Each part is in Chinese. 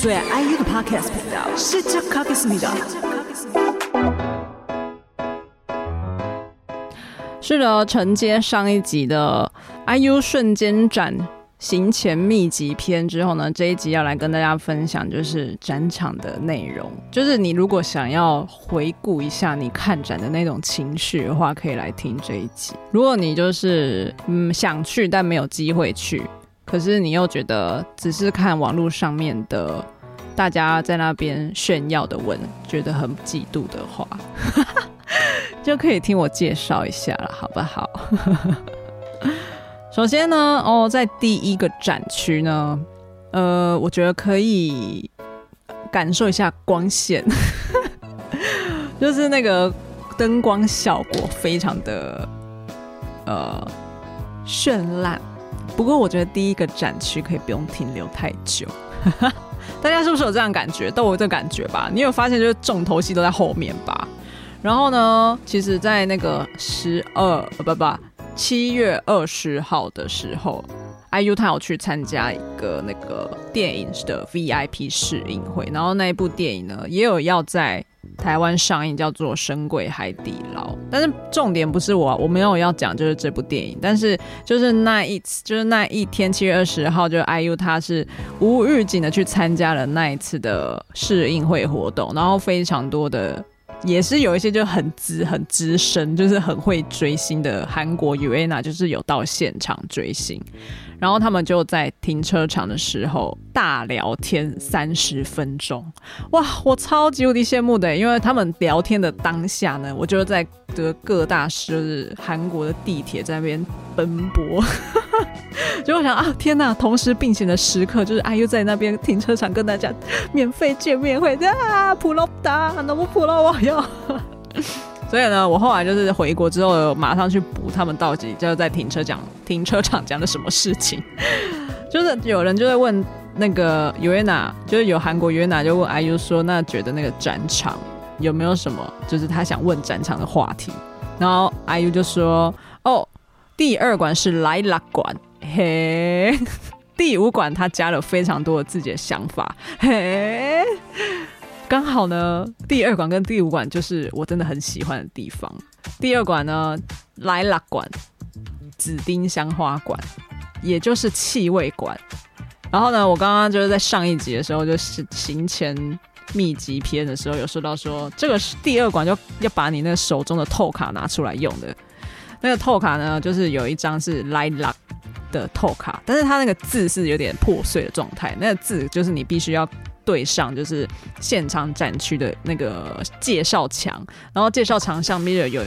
最爱 IU 的 Podcast 频道是叫 Cookies 是的，承接上一集的 IU 瞬间展行前秘籍篇之后呢，这一集要来跟大家分享就是展场的内容。就是你如果想要回顾一下你看展的那种情绪的话，可以来听这一集。如果你就是嗯想去但没有机会去。可是你又觉得只是看网络上面的大家在那边炫耀的文，觉得很嫉妒的话，就可以听我介绍一下了，好不好？首先呢，哦，在第一个展区呢，呃，我觉得可以感受一下光线，就是那个灯光效果非常的呃绚烂。不过我觉得第一个展区可以不用停留太久，大家是不是有这样感觉？都有这感觉吧？你有发现就是重头戏都在后面吧？然后呢，其实，在那个十二不不七月二十号的时候，IU 他有去参加一个那个电影的 VIP 试映会，然后那一部电影呢也有要在。台湾上映叫做《神鬼海底捞》，但是重点不是我，我没有要讲就是这部电影，但是就是那一次，就是那一天七月二十号，就 IU 他是无预警的去参加了那一次的试映会活动，然后非常多的，也是有一些就很资很资深，就是很会追星的韩国 u a n a 就是有到现场追星。然后他们就在停车场的时候大聊天三十分钟，哇，我超级无敌羡慕的，因为他们聊天的当下呢，我就在的各大就是韩国的地铁在那边奔波，就我想啊，天哪，同时并行的时刻就是哎，又在那边停车场跟大家免费见面会啊，普罗达，那么普罗我要。所以呢，我后来就是回国之后，马上去补他们到底就是在停车讲停车场讲的什么事情。就是有人就在问那个 UAENA，就是有韩国 UAENA 就问 IU 说，那觉得那个展场有没有什么，就是他想问展场的话题。然后 IU 就说，哦，第二馆是 Lilac 馆，嘿，第五馆他加了非常多的自己的想法，嘿。刚好呢，第二馆跟第五馆就是我真的很喜欢的地方。第二馆呢，Lilac 馆，紫丁香花馆，也就是气味馆。然后呢，我刚刚就是在上一集的时候，就是行前密集篇的时候，有说到说这个是第二关就要把你那手中的透卡拿出来用的。那个透卡呢，就是有一张是 Lilac 的透卡，但是它那个字是有点破碎的状态。那个字就是你必须要。对上就是现场展区的那个介绍墙，然后介绍墙上面有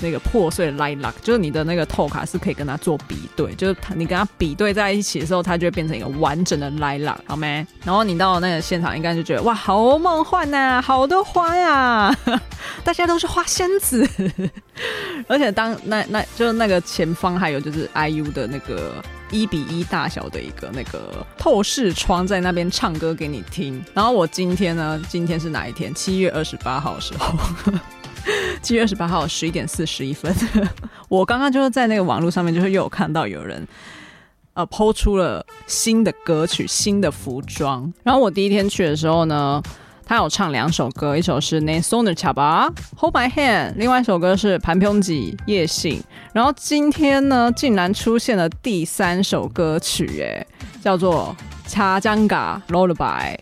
那个破碎的 Lilac，就是你的那个透卡是可以跟它做比对，就是你跟它比对在一起的时候，它就会变成一个完整的 Lilac，好没？然后你到那个现场，应该就觉得哇，好梦幻呐、啊，好多花呀、啊，大家都是花仙子，而且当那那就是那个前方还有就是 IU 的那个。一比一大小的一个那个透视窗，在那边唱歌给你听。然后我今天呢，今天是哪一天？七月二十八号的时候，七月二十八号十一点四十一分，我刚刚就是在那个网络上面，就是又有看到有人。呃，抛出了新的歌曲、新的服装。然后我第一天去的时候呢，他有唱两首歌，一首是《n a s o n e r c h a b a Hold My Hand》，另外一首歌是《盘平吉夜信》。然后今天呢，竟然出现了第三首歌曲，哎，叫做《Cha Janga Lullaby》。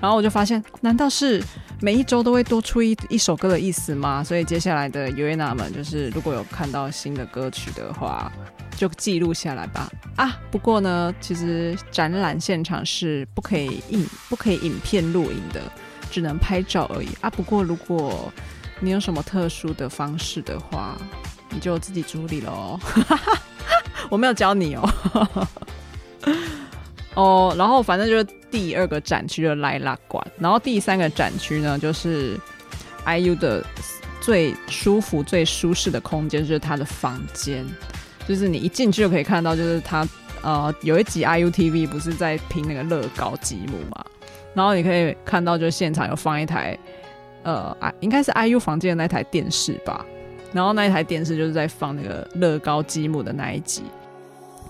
然后我就发现，难道是每一周都会多出一一首歌的意思吗？所以接下来的 UAENA 们，就是如果有看到新的歌曲的话，就记录下来吧。啊，不过呢，其实展览现场是不可以影不可以影片录影的。只能拍照而已啊！不过如果你有什么特殊的方式的话，你就自己处理喽。我没有教你哦。哦，然后反正就是第二个展区就是 Lilac 馆，然后第三个展区呢就是 IU 的最舒服、最舒适的空间，就是他的房间，就是你一进去就可以看到，就是他呃有一集 IU TV 不是在拼那个乐高积木嘛，然后你可以看到就现场有放一台呃应该是 IU 房间的那台电视吧，然后那一台电视就是在放那个乐高积木的那一集，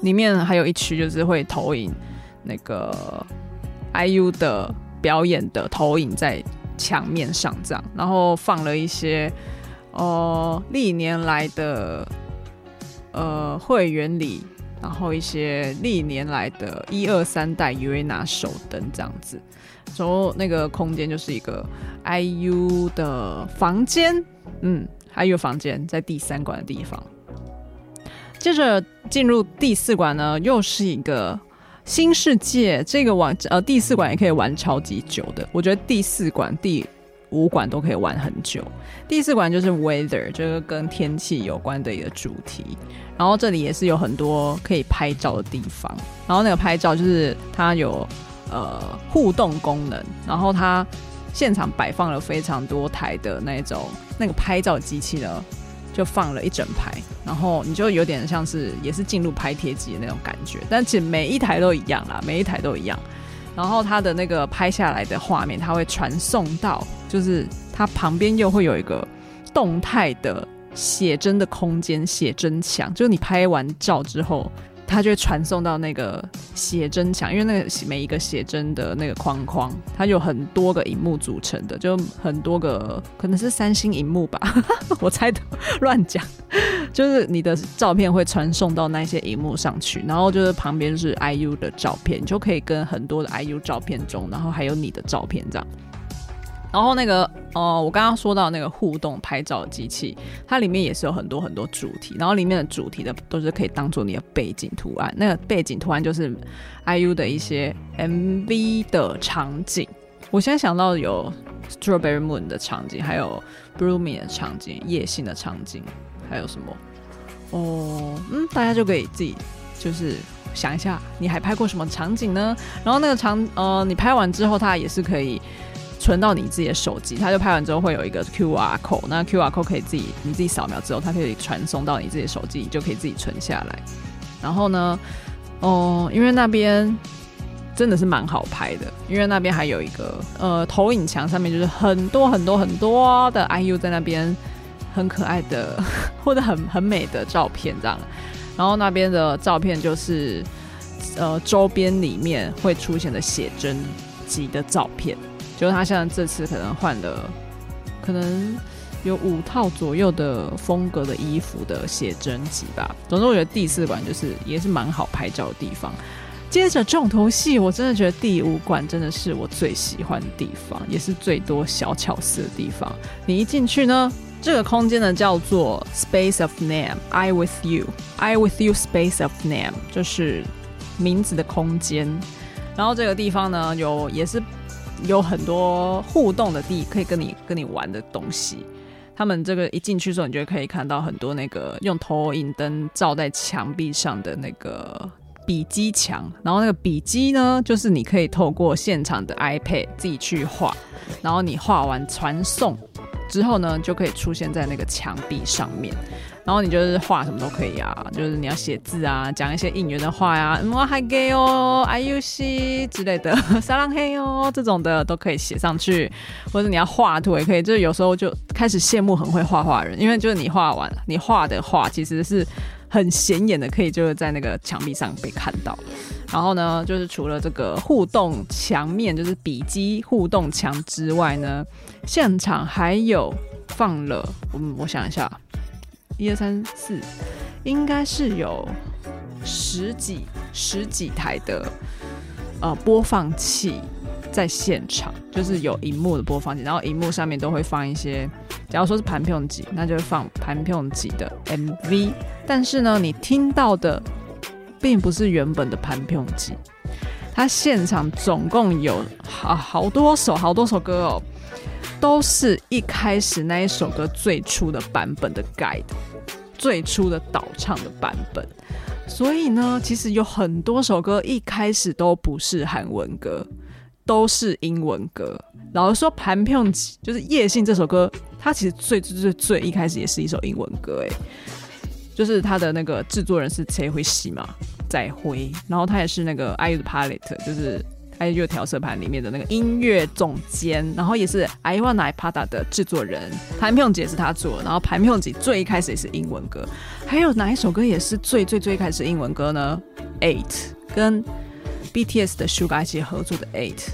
里面还有一区就是会投影。那个 IU 的表演的投影在墙面上，这样，然后放了一些呃历年来的呃会员礼，然后一些历年来的一二三代 UAENA 手灯这样子，然后那个空间就是一个 IU 的房间，嗯，IU 房间在第三馆的地方。接着进入第四馆呢，又是一个。新世界这个玩呃第四馆也可以玩超级久的，我觉得第四馆、第五馆都可以玩很久。第四馆就是 weather，就是跟天气有关的一个主题。然后这里也是有很多可以拍照的地方。然后那个拍照就是它有呃互动功能，然后它现场摆放了非常多台的那种那个拍照机器呢。就放了一整排，然后你就有点像是也是进入拍贴机的那种感觉，但其实每一台都一样啦，每一台都一样。然后它的那个拍下来的画面，它会传送到，就是它旁边又会有一个动态的写真的空间，写真墙，就是你拍完照之后。它就会传送到那个写真墙，因为那个每一个写真的那个框框，它有很多个荧幕组成的，就很多个，可能是三星荧幕吧，我猜的，乱讲，就是你的照片会传送到那些荧幕上去，然后就是旁边是 IU 的照片，你就可以跟很多的 IU 照片中，然后还有你的照片这样。然后那个哦、我刚刚说到那个互动拍照机器，它里面也是有很多很多主题，然后里面的主题的都是可以当做你的背景图案。那个背景图案就是 IU 的一些 MV 的场景。我现在想到有 Strawberry Moon 的场景，还有 Blooming 的场景，夜性的场景，还有什么？哦，嗯，大家就可以自己就是想一下，你还拍过什么场景呢？然后那个场，呃，你拍完之后，它也是可以。存到你自己的手机，它就拍完之后会有一个 QR code，那 QR code 可以自己你自己扫描之后，它可以传送到你自己的手机，你就可以自己存下来。然后呢，哦，因为那边真的是蛮好拍的，因为那边还有一个呃投影墙上面就是很多很多很多的 IU 在那边很可爱的 或者很很美的照片这样。然后那边的照片就是呃周边里面会出现的写真集的照片。就是他现在这次可能换了，可能有五套左右的风格的衣服的写真集吧。总之，我觉得第四馆就是也是蛮好拍照的地方。接着重头戏，我真的觉得第五馆真的是我最喜欢的地方，也是最多小巧思的地方。你一进去呢，这个空间呢叫做 Space of Name，I with you，I with you Space of Name，就是名字的空间。然后这个地方呢，有也是。有很多互动的地，可以跟你跟你玩的东西。他们这个一进去的时候，你就可以看到很多那个用投影灯照在墙壁上的那个笔记墙。然后那个笔记呢，就是你可以透过现场的 iPad 自己去画，然后你画完传送之后呢，就可以出现在那个墙壁上面。然后你就是画什么都可以啊，就是你要写字啊，讲一些应援的话呀、啊，哇嗨给哦，IUC 之类的，撒浪嘿哦这种的都可以写上去，或者你要画图也可以。就是有时候就开始羡慕很会画画人，因为就是你画完，你画的画其实是很显眼的，可以就是在那个墙壁上被看到。然后呢，就是除了这个互动墙面，就是笔记互动墙之外呢，现场还有放了，嗯，我想一下。一二三四，应该是有十几十几台的呃播放器在现场，就是有荧幕的播放器，然后荧幕上面都会放一些，假如说是盘片机，那就会放盘片机的 MV。但是呢，你听到的并不是原本的盘片机，它现场总共有好好多首好多首歌哦。都是一开始那一首歌最初的版本的 guide，最初的导唱的版本。所以呢，其实有很多首歌一开始都不是韩文歌，都是英文歌。老实说，盘票就是叶信这首歌，它其实最最最最一开始也是一首英文歌，哎，就是他的那个制作人是崔辉喜嘛，在辉，然后他也是那个 IU 的 Palette，就是。IU 调色盘里面的那个音乐总监，然后也是 iWANNA IPATA 的制作人，盘票姐是他做，然后盘票姐最一开始也是英文歌，还有哪一首歌也是最最最开始英文歌呢？Eight 跟 BTS 的 Suga 一起合作的 Eight，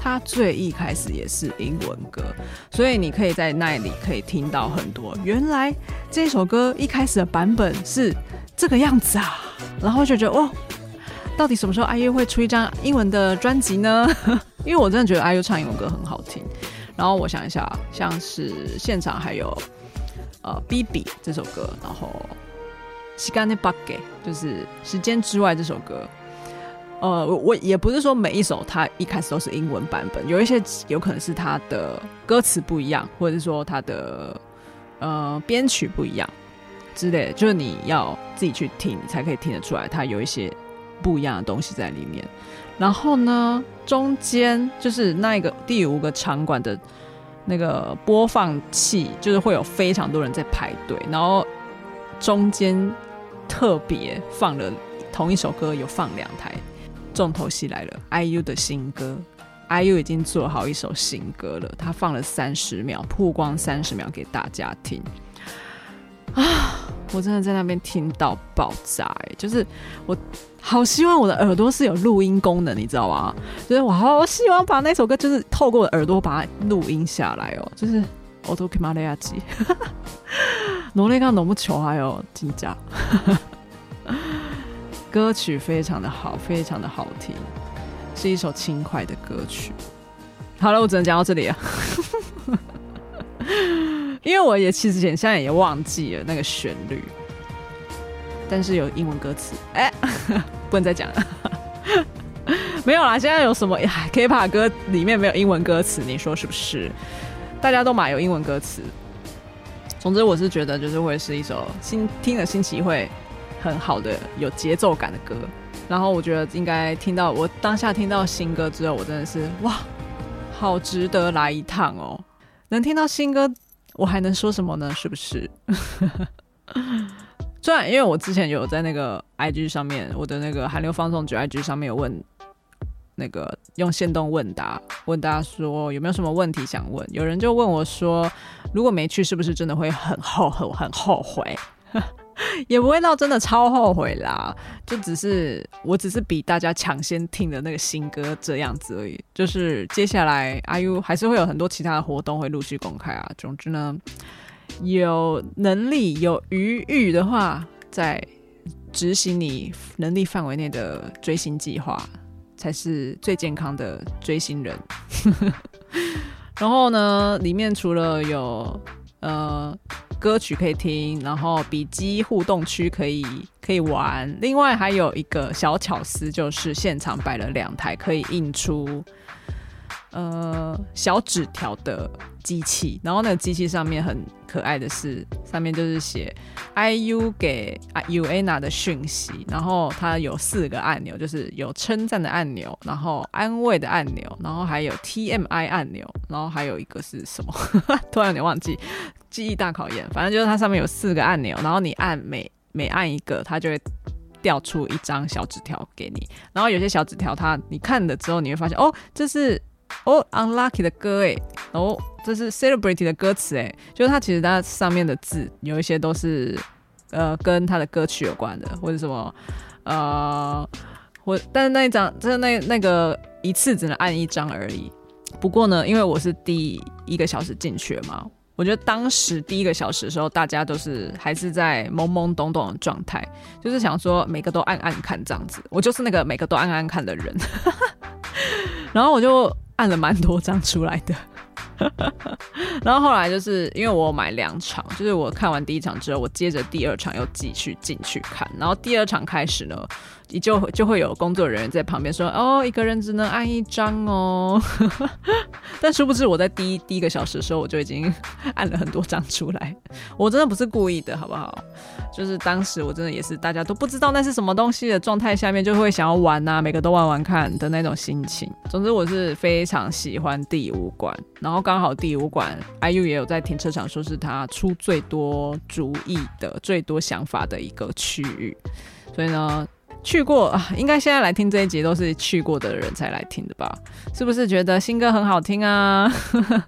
它最一开始也是英文歌，所以你可以在那里可以听到很多，原来这首歌一开始的版本是这个样子啊，然后就觉得哦。到底什么时候 IU 会出一张英文的专辑呢？因为我真的觉得 IU 唱英文歌很好听。然后我想一下，像是现场还有呃《BB》这首歌，然后《时间のバッケ》就是《时间之外》这首歌。 呃，我也不是说每一首它一开始都是英文版本，有一些有可能是它的歌词不一样，或者是说它的呃编曲不一样之类的，就是你要自己去听，才可以听得出来，它有一些。不一样的东西在里面，然后呢，中间就是那个第五个场馆的那个播放器，就是会有非常多人在排队，然后中间特别放了同一首歌，有放两台，重头戏来了，IU 的新歌，IU 已经做好一首新歌了，他放了三十秒，曝光三十秒给大家听啊。我真的在那边听到爆炸，哎，就是我好希望我的耳朵是有录音功能，你知道吗？就是我好希望把那首歌，就是透过我的耳朵把它录音下来哦。就是我都可以马雷亚吉，努力刚努不球还有金价，歌曲非常的好，非常的好听，是一首轻快的歌曲。好了，我只能讲到这里了。因为我也其实现在也忘记了那个旋律，但是有英文歌词，哎、不能再讲了，没有啦。现在有什么 K-pop 歌里面没有英文歌词？你说是不是？大家都买有英文歌词。总之，我是觉得就是会是一首新听了新奇会很好的有节奏感的歌。然后我觉得应该听到我当下听到新歌之后，我真的是哇，好值得来一趟哦！能听到新歌。我还能说什么呢？是不是？虽然因为我之前有在那个 IG 上面，我的那个韩流放送局 IG 上面有问那个用线动问答，问大家说有没有什么问题想问。有人就问我说，如果没去，是不是真的会很后悔？很后悔？也不会到真的超后悔啦，就只是我只是比大家抢先听的那个新歌这样子而已。就是接下来 IU 还是会有很多其他的活动会陆续公开啊。总之呢，有能力有余裕的话，在执行你能力范围内的追星计划，才是最健康的追星人。然后呢，里面除了有呃。歌曲可以听，然后笔记互动区可以可以玩。另外还有一个小巧思，就是现场摆了两台可以印出呃小纸条的机器，然后那个机器上面很可爱的是，上面就是写 IU 给 uana” 的讯息，然后它有四个按钮，就是有称赞的按钮，然后安慰的按钮，然后还有 TMI 按钮，然后还有一个是什么？突然有点忘记。记忆大考验，反正就是它上面有四个按钮，然后你按每每按一个，它就会掉出一张小纸条给你。然后有些小纸条，它你看了之后，你会发现哦，这是哦 Unlucky 的歌诶，哦，这是 Celebrity 的歌词诶，就是它其实它上面的字有一些都是呃跟它的歌曲有关的，或者什么呃，或但是那一张就是那那个一次只能按一张而已。不过呢，因为我是第一个小时进去嘛。我觉得当时第一个小时的时候，大家都是还是在懵懵懂懂的状态，就是想说每个都按按看这样子。我就是那个每个都按按看的人，然后我就按了蛮多张出来的。然后后来就是因为我买两场，就是我看完第一场之后，我接着第二场又继续进去看。然后第二场开始呢，你就就会有工作人员在旁边说：“哦，一个人只能按一张哦。”但殊不知我在第一第一个小时的时候，我就已经按了很多张出来。我真的不是故意的，好不好？就是当时我真的也是大家都不知道那是什么东西的状态下面，就会想要玩、啊，每个都玩玩看的那种心情。总之我是非常喜欢第五馆，然后刚好第五馆 IU 也有在停车场说是他出最多主意的、最多想法的一个区域，所以呢，去过啊，应该现在来听这一集都是去过的人才来听的吧？是不是觉得新歌很好听啊？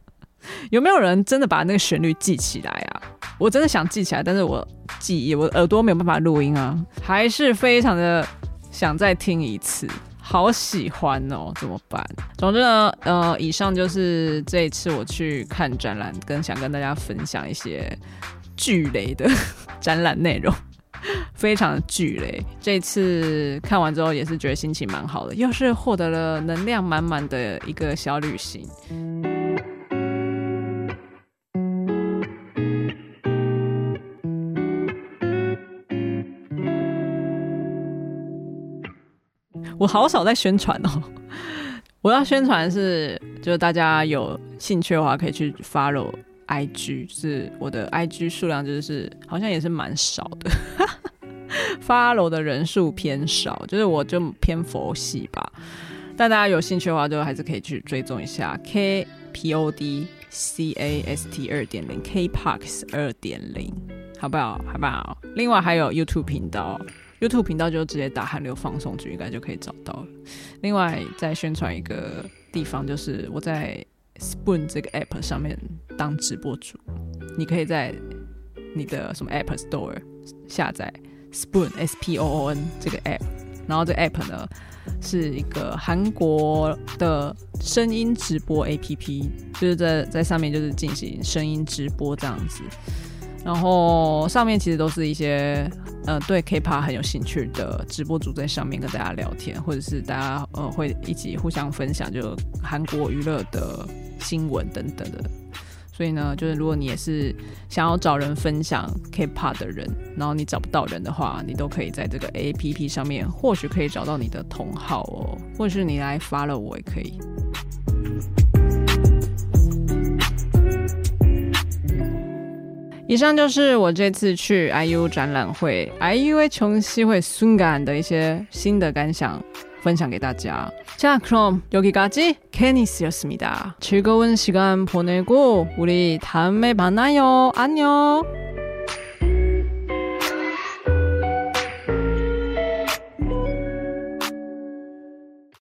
有没有人真的把那个旋律记起来啊？我真的想记起来，但是我记忆，我耳朵没有办法录音啊，还是非常的想再听一次，好喜欢哦，怎么办？总之呢，呃，以上就是这一次我去看展览，跟想跟大家分享一些巨雷的 展览内容，非常的巨雷。这次看完之后也是觉得心情蛮好的，又是获得了能量满满的一个小旅行。我好少在宣传哦，我要宣传是，就是大家有兴趣的话，可以去 follow IG，是我的 IG 数量就是好像也是蛮少的，follow 的人数偏少，就是我就偏佛系吧。但大家有兴趣的话，就还是可以去追踪一下 K P O D C A S T 二点零 K Parks 二点零，好不好？好不好？另外还有 YouTube 频道。YouTube 频道就直接打韩流放送局，应该就可以找到了。另外，再宣传一个地方，就是我在 Spoon 这个 App 上面当直播主。你可以在你的什么 App Store 下载 Spoon S P O O N 这个 App，然后这 App 呢是一个韩国的声音直播 APP，就是在在上面就是进行声音直播这样子。然后上面其实都是一些呃对 K-pop 很有兴趣的直播主在上面跟大家聊天，或者是大家呃会一起互相分享就韩国娱乐的新闻等等的。所以呢，就是如果你也是想要找人分享 K-pop 的人，然后你找不到人的话，你都可以在这个 APP 上面，或许可以找到你的同好哦，或是你来 follow 我也可以。以上就是我这次去 IU 展览会，I U 琼穷会 s u n g a n 的一些新的感想。 分享给大家。자 그럼 여기까지 케니스였습니다. 즐거운 시간 보내고 우리 다음에 만나요. 안녕.